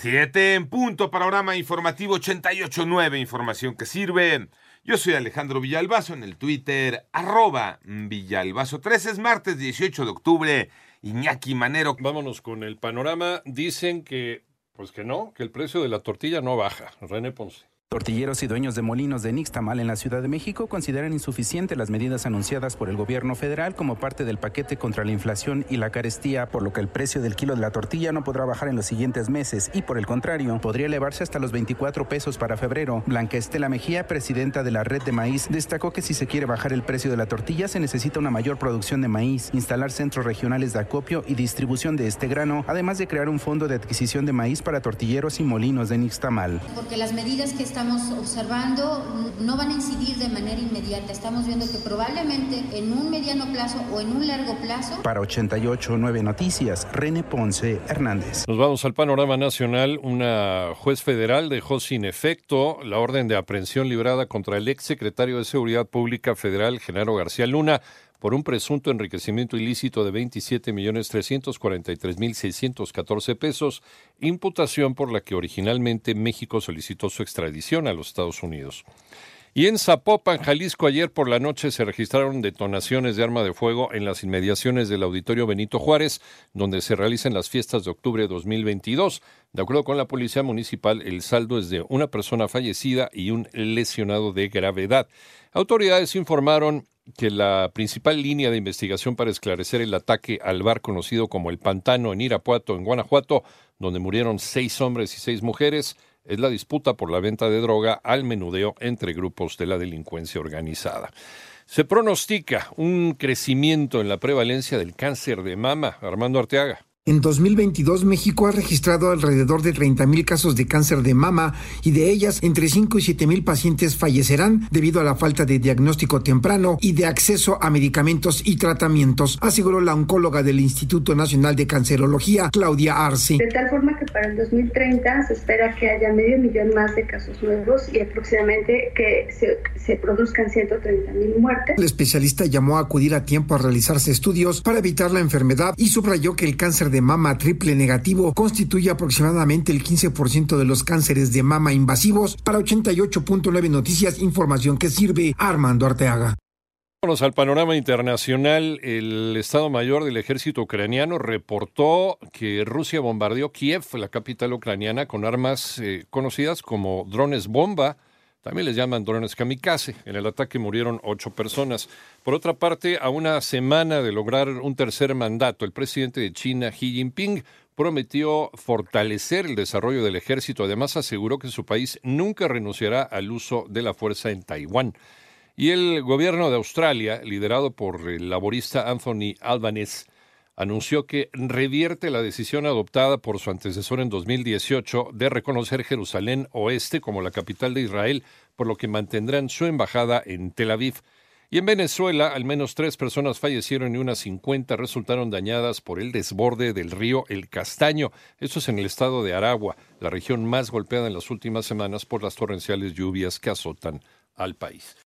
Siete en punto, panorama informativo 88.9, información que sirve. Yo soy Alejandro Villalbazo en el Twitter, arroba Villalbazo. 13 es martes 18 de octubre, Iñaki Manero. Vámonos con el panorama. Dicen que, pues que no, que el precio de la tortilla no baja. René Ponce. Tortilleros y dueños de molinos de Nixtamal en la Ciudad de México consideran insuficientes las medidas anunciadas por el gobierno federal como parte del paquete contra la inflación y la carestía, por lo que el precio del kilo de la tortilla no podrá bajar en los siguientes meses y, por el contrario, podría elevarse hasta los 24 pesos para febrero. Blanca Estela Mejía, presidenta de la red de maíz, destacó que si se quiere bajar el precio de la tortilla se necesita una mayor producción de maíz, instalar centros regionales de acopio y distribución de este grano, además de crear un fondo de adquisición de maíz para tortilleros y molinos de Nixtamal. Porque las medidas que estamos observando no van a incidir de manera inmediata. Estamos viendo que probablemente en un mediano plazo o en un largo plazo. Para 88.9 Noticias, René Ponce Hernández. Nos vamos al panorama nacional. Una juez federal dejó sin efecto la orden de aprehensión librada contra el ex secretario de Seguridad Pública Federal, Genaro García Luna por un presunto enriquecimiento ilícito de 27.343.614 pesos, imputación por la que originalmente México solicitó su extradición a los Estados Unidos. Y en Zapopan, Jalisco, ayer por la noche se registraron detonaciones de arma de fuego en las inmediaciones del Auditorio Benito Juárez, donde se realizan las fiestas de octubre de 2022. De acuerdo con la Policía Municipal, el saldo es de una persona fallecida y un lesionado de gravedad. Autoridades informaron que la principal línea de investigación para esclarecer el ataque al bar conocido como el Pantano en Irapuato, en Guanajuato, donde murieron seis hombres y seis mujeres, es la disputa por la venta de droga al menudeo entre grupos de la delincuencia organizada. Se pronostica un crecimiento en la prevalencia del cáncer de mama. Armando Arteaga. En 2022, México ha registrado alrededor de 30.000 casos de cáncer de mama y de ellas entre 5 y 7.000 pacientes fallecerán debido a la falta de diagnóstico temprano y de acceso a medicamentos y tratamientos, aseguró la oncóloga del Instituto Nacional de Cancerología, Claudia Arce. De tal forma que para el 2030 se espera que haya medio millón más de casos nuevos y aproximadamente que se, se produzcan 130.000 muertes. El especialista llamó a acudir a tiempo a realizarse estudios para evitar la enfermedad y subrayó que el cáncer de mama triple negativo constituye aproximadamente el 15% de los cánceres de mama invasivos. Para 88.9 Noticias, información que sirve Armando Arteaga. Vámonos al panorama internacional. El Estado Mayor del Ejército Ucraniano reportó que Rusia bombardeó Kiev, la capital ucraniana, con armas eh, conocidas como drones bomba también les llaman drones kamikaze. En el ataque murieron ocho personas. Por otra parte, a una semana de lograr un tercer mandato, el presidente de China, Xi Jinping, prometió fortalecer el desarrollo del ejército. Además, aseguró que su país nunca renunciará al uso de la fuerza en Taiwán. Y el gobierno de Australia, liderado por el laborista Anthony Albanese, anunció que revierte la decisión adoptada por su antecesor en 2018 de reconocer Jerusalén Oeste como la capital de Israel, por lo que mantendrán su embajada en Tel Aviv. Y en Venezuela, al menos tres personas fallecieron y unas 50 resultaron dañadas por el desborde del río El Castaño. Esto es en el estado de Aragua, la región más golpeada en las últimas semanas por las torrenciales lluvias que azotan al país.